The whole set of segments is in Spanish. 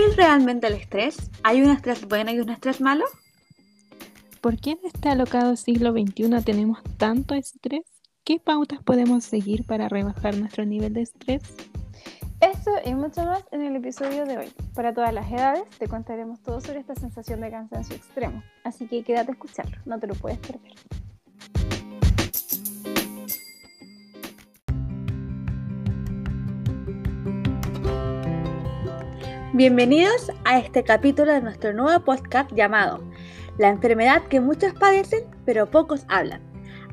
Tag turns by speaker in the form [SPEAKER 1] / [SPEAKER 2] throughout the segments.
[SPEAKER 1] ¿Qué es realmente el estrés? ¿Hay un estrés bueno y un estrés malo?
[SPEAKER 2] ¿Por qué en este alocado siglo XXI tenemos tanto estrés? ¿Qué pautas podemos seguir para rebajar nuestro nivel de estrés?
[SPEAKER 3] Esto y mucho más en el episodio de hoy. Para todas las edades te contaremos todo sobre esta sensación de cansancio extremo, así que quédate a escucharlo, no te lo puedes perder.
[SPEAKER 1] Bienvenidos a este capítulo de nuestro nuevo podcast llamado La enfermedad que muchos padecen pero pocos hablan.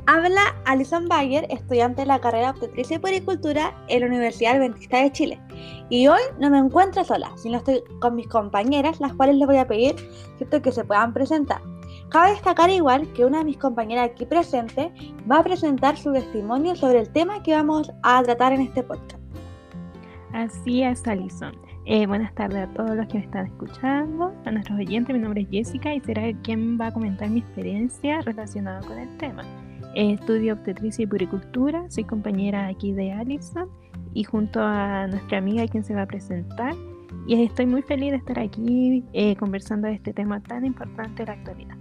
[SPEAKER 1] Habla Alison Bayer, estudiante de la carrera de obstetricia y puericultura en la Universidad Adventista de Chile. Y hoy no me encuentro sola, sino estoy con mis compañeras, las cuales les voy a pedir ¿cierto? que se puedan presentar. Cabe destacar igual que una de mis compañeras aquí presente va a presentar su testimonio sobre el tema que vamos a tratar en este podcast.
[SPEAKER 2] Así es, Alison. Eh, buenas tardes a todos los que me están escuchando, a nuestros oyentes. Mi nombre es Jessica y será quien va a comentar mi experiencia relacionada con el tema. Eh, estudio obstetricia y puricultura, soy compañera aquí de Alison y junto a nuestra amiga quien se va a presentar. Y estoy muy feliz de estar aquí eh, conversando de este tema tan importante de la actualidad.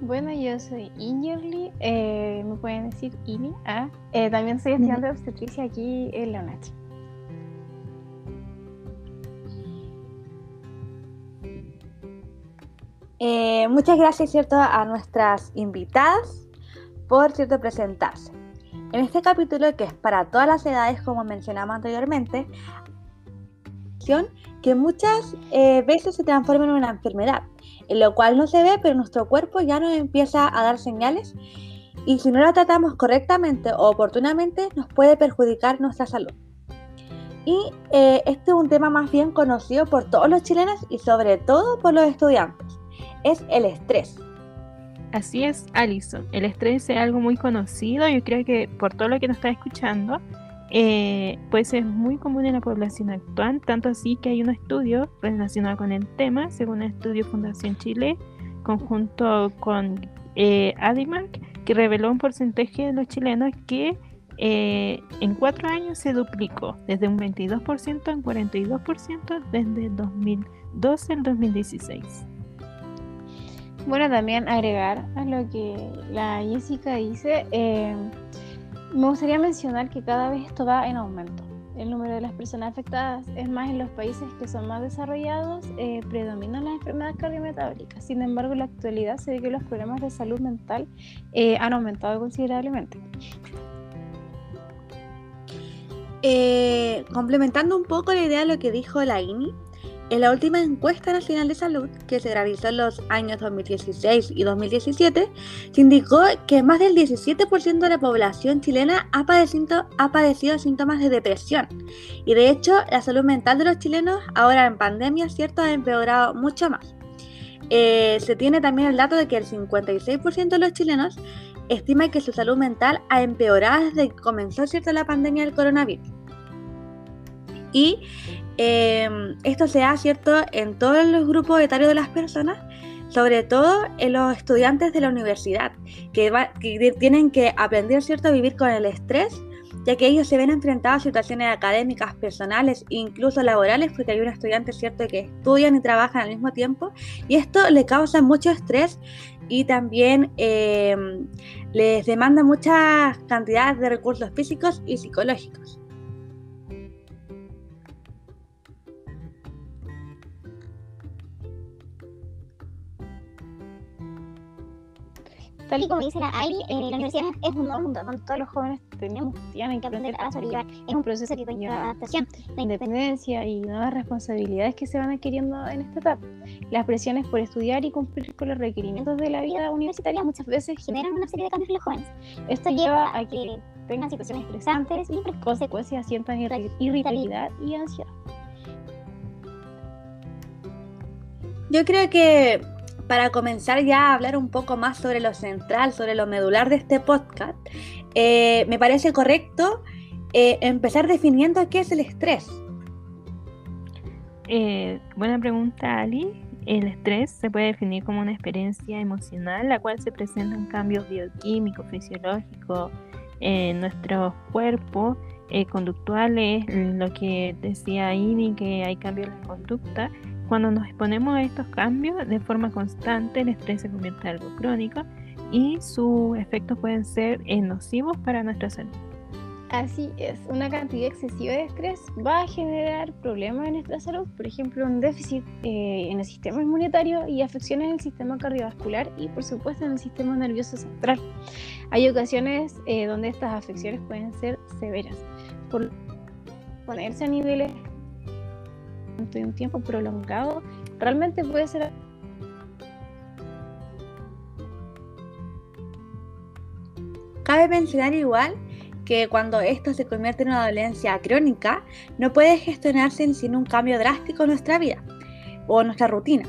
[SPEAKER 3] Bueno, yo soy Ingerly, me pueden decir Ini. Ah, también soy estudiante de obstetricia aquí en la
[SPEAKER 1] Eh, muchas gracias, ¿cierto?, a nuestras invitadas por, ¿cierto?, presentarse. En este capítulo, que es para todas las edades, como mencionamos anteriormente, que muchas eh, veces se transforma en una enfermedad, en lo cual no se ve, pero nuestro cuerpo ya nos empieza a dar señales y si no la tratamos correctamente o oportunamente, nos puede perjudicar nuestra salud. Y eh, este es un tema más bien conocido por todos los chilenos y sobre todo por los estudiantes es el estrés.
[SPEAKER 2] Así es, Alison. El estrés es algo muy conocido. Yo creo que por todo lo que nos está escuchando, eh, puede ser muy común en la población actual, tanto así que hay un estudio relacionado con el tema, según el estudio Fundación Chile, conjunto con eh, Adimark, que reveló un porcentaje de los chilenos que eh, en cuatro años se duplicó, desde un 22% en 42% desde el 2012 al 2016.
[SPEAKER 3] Bueno, también agregar a lo que la Jessica dice, eh, me gustaría mencionar que cada vez esto va en aumento. El número de las personas afectadas es más en los países que son más desarrollados, eh, predominan las enfermedades cardiometabólicas. Sin embargo, en la actualidad se ve que los problemas de salud mental eh, han aumentado considerablemente.
[SPEAKER 1] complementando un poco la idea de lo que dijo la INI, en la última encuesta nacional de salud, que se realizó en los años 2016 y 2017, se indicó que más del 17% de la población chilena ha padecido, ha padecido, síntomas de depresión. Y de hecho, la salud mental de los chilenos, ahora en pandemia, ¿cierto?, ha empeorado mucho más. Eh, se tiene también el dato de que el 56% de los chilenos estima que su salud mental ha empeorado desde que comenzó ¿cierto? la pandemia del coronavirus. Y Em, esto se da, ¿cierto?, en todos los grupos etarios de las personas, sobre todo en los estudiantes de la universidad, que, tienen que aprender, ¿cierto?, a vivir con el estrés, ya que ellos se ven enfrentados a situaciones académicas, personales e incluso laborales, porque hay un estudiante, ¿cierto?, que estudian y trabajan al mismo tiempo, y esto le causa mucho estrés y también em, les demanda muchas cantidades de recursos físicos y psicológicos.
[SPEAKER 4] Tal y como dice la Airi, eh, la universidad es un nuevo mundo donde todos los jóvenes tenemos, tienen que aprender a sobrevivir. Es un proceso que conlleva adaptación,
[SPEAKER 3] la independencia y nuevas responsabilidades que se van adquiriendo en esta etapa. Las presiones por estudiar y cumplir con los requerimientos de la vida universitaria muchas veces generan una serie de cambios en los jóvenes. Esto lleva a que tengan situaciones estresantes y por consecuencia sientan irritabilidad y ansiedad.
[SPEAKER 1] Yo creo que para comenzar ya a hablar un poco más sobre lo central, sobre lo medular de este podcast, eh, me parece correcto eh, empezar definiendo qué es el estrés.
[SPEAKER 2] Eh, buena pregunta, Ali. El estrés se puede definir como una experiencia emocional, la cual se presenta en cambios bioquímicos, fisiológicos en nuestro cuerpo, conductuales, lo que decía Ini, que hay cambios en la conducta cuando nos exponemos a estos cambios de forma constante, el estrés se convierte en algo crónico y sus efectos pueden ser nocivos para nuestra salud.
[SPEAKER 3] Así es, una cantidad excesiva de estrés va a generar problemas en nuestra salud, por ejemplo, un déficit eh, en el sistema inmunitario y afecciones en el sistema cardiovascular y, por supuesto, en el sistema nervioso central. Hay ocasiones eh, donde estas afecciones pueden ser severas. Por ponerse a niveles de un tiempo prolongado, realmente puede ser
[SPEAKER 1] Cabe mencionar igual que cuando esto se convierte en una dolencia crónica, no puede gestionarse sin un cambio drástico en nuestra vida o nuestra rutina.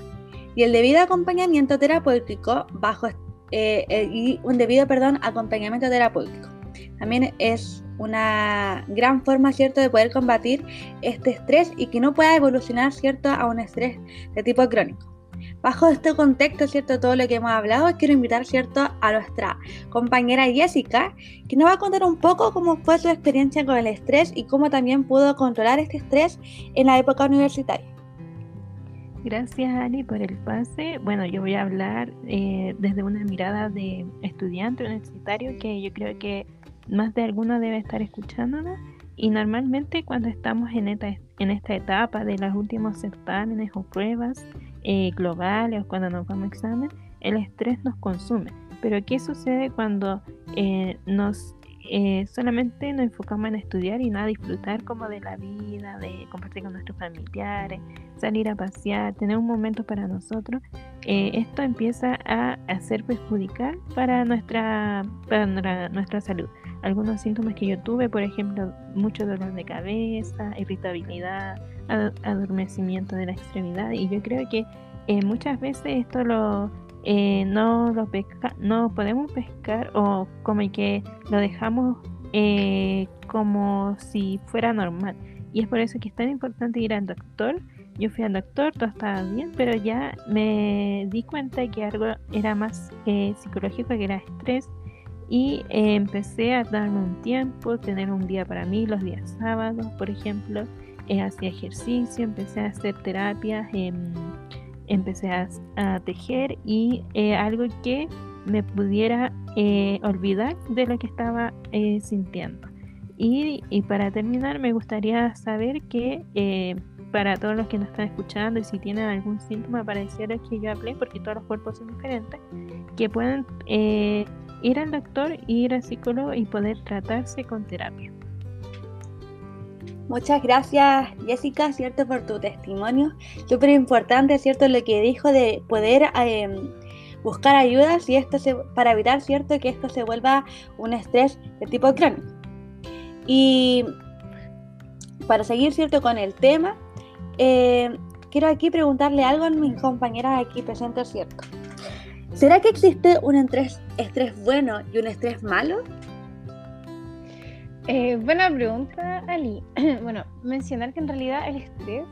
[SPEAKER 1] Y el debido acompañamiento terapéutico bajo eh, eh, y un debido perdón, acompañamiento terapéutico. También es una gran forma, ¿cierto?, de poder combatir este estrés y que no pueda evolucionar, ¿cierto?, a un estrés de tipo crónico. Bajo este contexto, ¿cierto? Todo lo que hemos hablado, quiero invitar, ¿cierto? A nuestra compañera Jessica, que nos va a contar un poco cómo fue su experiencia con el estrés y cómo también pudo controlar este estrés en la época universitaria.
[SPEAKER 2] Gracias, Ali, por el pase. Bueno, yo voy a hablar eh, desde una mirada de estudiante universitario que yo creo que más de alguno debe estar escuchándola. Y normalmente cuando estamos en esta, en esta etapa de los últimos certámenes o pruebas, eh, globales o cuando nos vamos a examen, el estrés nos consume. Pero ¿qué sucede cuando eh, nos eh, solamente nos enfocamos en estudiar y no a disfrutar como de la vida, de compartir con nuestros familiares, salir a pasear, tener un momento para nosotros? esto empieza a, ser perjudicial para nuestra, para nuestra salud. Algunos síntomas que yo tuve, por ejemplo, mucho dolor de cabeza, irritabilidad, adormecimiento de la extremidad y yo creo que eh, muchas veces esto lo eh, no lo pesca, no podemos pescar o como que lo dejamos eh, como si fuera normal. Y es por eso que es tan importante ir al doctor. Yo fui al doctor, todo estaba bien, pero ya me di cuenta que algo era más psicológico, que era estrés, y empecé a darme un tiempo, tener un día para mí, los días sábados, por ejemplo, eh, hacía ejercicio, empecé a hacer terapias, em, empecé a, tejer y eh, algo que me pudiera eh, olvidar de lo que estaba sintiendo. Y, para terminar, me gustaría saber que para todos los que nos están escuchando y si tienen algún síntoma parecido al que yo hablé, porque todos los cuerpos son diferentes, que puedan ir al doctor, ir al psicólogo y poder tratarse con terapia.
[SPEAKER 1] Muchas gracias Jessica, ¿cierto? Por tu testimonio. Súper importante, ¿cierto? Lo que dijo de poder em, buscar ayuda y esto se, para evitar, ¿cierto? Que esto se vuelva un estrés de tipo crónico. Y para seguir, ¿cierto? Con el tema, eh, quiero aquí preguntarle algo a mis compañeras aquí presentes, ¿cierto? ¿Será que existe un estrés bueno y un estrés malo?
[SPEAKER 3] Eh, buena pregunta, Ali. bueno, mencionar que en realidad el estrés,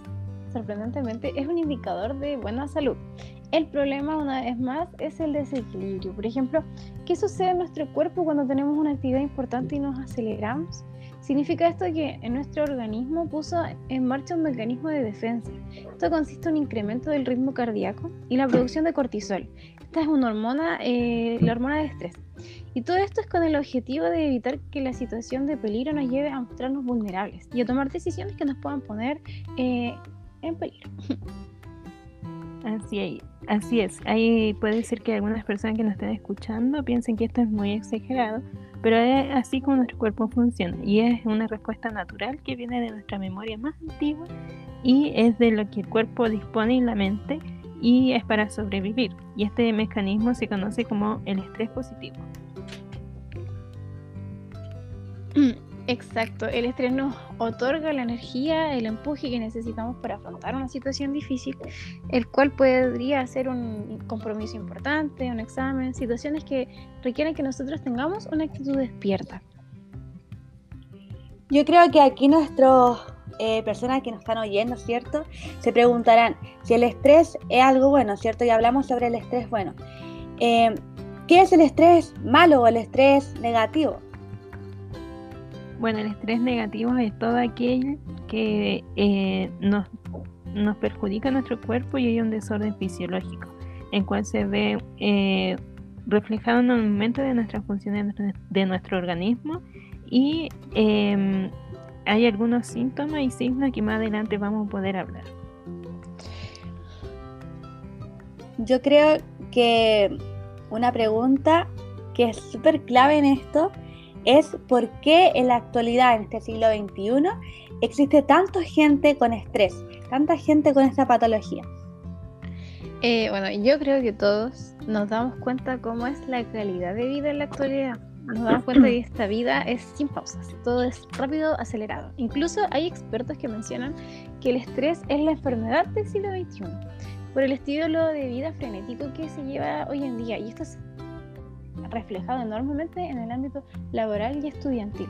[SPEAKER 3] sorprendentemente, es un indicador de buena salud. El problema, una vez más, es el desequilibrio. Por ejemplo, ¿qué sucede en nuestro cuerpo cuando tenemos una actividad importante y nos aceleramos? Significa esto que en nuestro organismo puso en marcha un mecanismo de defensa. Esto consiste en un incremento del ritmo cardíaco y la producción de cortisol. Esta es una hormona, eh, la hormona de estrés. Y todo esto es con el objetivo de evitar que la situación de peligro nos lleve a mostrarnos vulnerables y a tomar decisiones que nos puedan poner eh, en peligro.
[SPEAKER 2] Así, así es. Ahí puede ser que algunas personas que nos estén escuchando piensen que esto es muy exagerado, pero es así como nuestro cuerpo funciona y es una respuesta natural que viene de nuestra memoria más antigua y es de lo que el cuerpo dispone y la mente y es para sobrevivir. Y este mecanismo se conoce como el estrés positivo.
[SPEAKER 3] Exacto, el estrés nos otorga la energía, el empuje que necesitamos para afrontar una situación difícil, el cual podría ser un compromiso importante, un examen, situaciones que requieren que nosotros tengamos una actitud despierta.
[SPEAKER 1] Yo creo que aquí nuestros eh, personas que nos están oyendo, ¿cierto? Se preguntarán si el estrés es algo bueno, ¿cierto? Y hablamos sobre el estrés bueno. Eh, ¿Qué es el estrés malo o el estrés negativo?
[SPEAKER 2] Bueno, el estrés negativo es todo aquel que eh, nos perjudica nuestro cuerpo y hay un desorden fisiológico, en cual se ve eh, reflejado en un aumento de nuestras funciones de nuestro organismo y em, hay algunos síntomas y signos que más adelante vamos a poder hablar.
[SPEAKER 1] Yo creo que una pregunta que es súper clave en esto es por qué en la actualidad, en este siglo XXI, existe tanta gente con estrés, tanta gente con esta patología.
[SPEAKER 3] Eh, bueno, yo creo que todos nos damos cuenta cómo es la calidad de vida en la actualidad. Nos damos cuenta que esta vida es sin pausas, todo es rápido, acelerado. Incluso hay expertos que mencionan que el estrés es la enfermedad del siglo XXI, por el estilo de vida frenético que se lleva hoy en día. Y esto es reflejado enormemente en el ámbito laboral y estudiantil.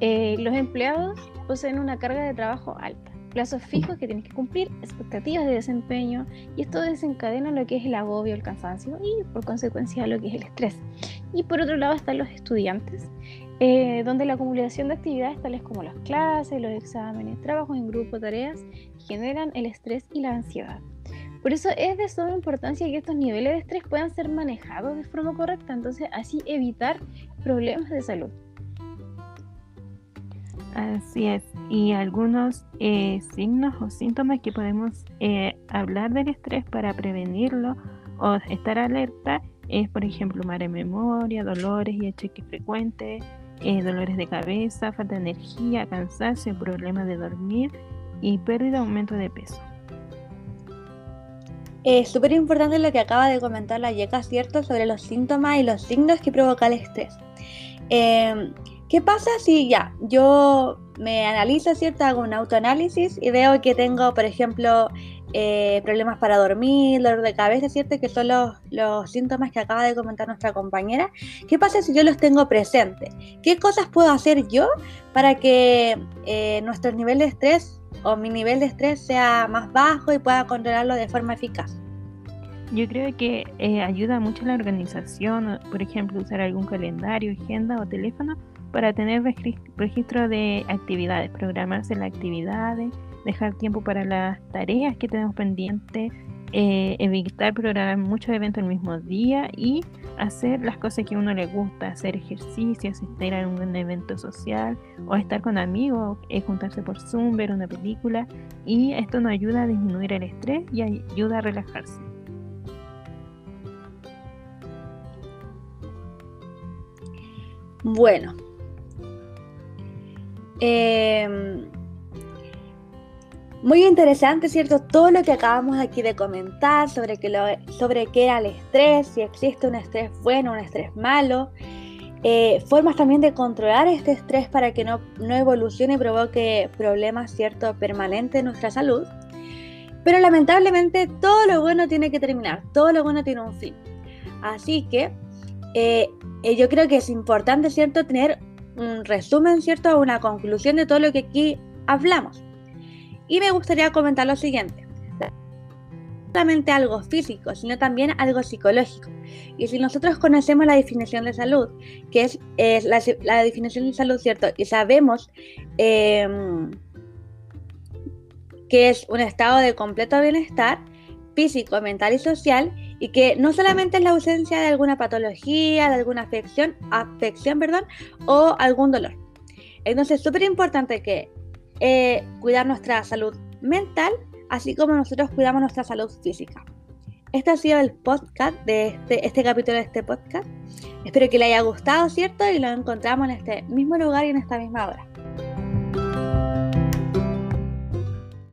[SPEAKER 3] Eh, los empleados poseen una carga de trabajo alta, plazos fijos que tienen que cumplir, expectativas de desempeño y esto desencadena lo que es el agobio, el cansancio y por consecuencia lo que es el estrés. Y por otro lado están los estudiantes, eh, donde la acumulación de actividades tales como las clases, los exámenes, trabajos en grupo, tareas, generan el estrés y la ansiedad. Por eso es de suma importancia que estos niveles de estrés puedan ser manejados de forma correcta, entonces así evitar problemas de salud.
[SPEAKER 2] Así es. Y algunos eh, signos o síntomas que podemos eh, hablar del estrés para prevenirlo o estar alerta es, por ejemplo, mala memoria, dolores y achaques frecuentes, eh, dolores de cabeza, falta de energía, cansancio, problemas de dormir y pérdida o aumento de peso.
[SPEAKER 1] Es súper importante lo que acaba de comentar la Yeka, ¿cierto? Sobre los síntomas y los signos que provoca el estrés. Em, ¿Qué pasa si ya yo me analizo, ¿cierto? Hago un autoanálisis y veo que tengo, por ejemplo, eh, problemas para dormir, dolor de cabeza, ¿cierto? Que son los, los, síntomas que acaba de comentar nuestra compañera. ¿Qué pasa si yo los tengo presentes? ¿Qué cosas puedo hacer yo para que eh, nuestro nivel de estrés o mi nivel de estrés sea más bajo y pueda controlarlo de forma eficaz.
[SPEAKER 2] Yo creo que eh, ayuda mucho la organización, por ejemplo, usar algún calendario, agenda o teléfono para tener registro de actividades, programarse las actividades, dejar tiempo para las tareas que tenemos pendientes, eh, evitar programar muchos eventos el mismo día y hacer las cosas que a uno le gusta, hacer ejercicio, asistir a un evento social o estar con amigos, eh, juntarse por Zoom, ver una película y esto nos ayuda a disminuir el estrés y ayuda a relajarse.
[SPEAKER 1] Bueno, eh, muy interesante, ¿cierto? Todo lo que acabamos aquí de comentar sobre, que sobre qué era el estrés, si existe un estrés bueno, un estrés malo. Eh, formas también de controlar este estrés para que no, no evolucione y provoque problemas, ¿cierto? Permanentes en nuestra salud. Pero lamentablemente todo lo bueno tiene que terminar, todo lo bueno tiene un fin. Así que eh, eh, yo creo que es importante, ¿cierto? Tener un resumen, ¿cierto? Una conclusión de todo lo que aquí hablamos. Y me gustaría comentar lo siguiente. No solamente algo físico, sino también algo psicológico. Y si nosotros conocemos la definición de salud, que es, la, definición de salud, ¿cierto? Y sabemos em, que es un estado de completo bienestar físico, mental y social, y que no solamente es la ausencia de alguna patología, de alguna afección, afección perdón, o algún dolor. Entonces es súper importante que eh, cuidar nuestra salud mental, así como nosotros cuidamos nuestra salud física. Este ha sido el podcast de este, este capítulo de este podcast. Espero que le haya gustado, ¿cierto? Y lo encontramos en este mismo lugar y en esta misma hora.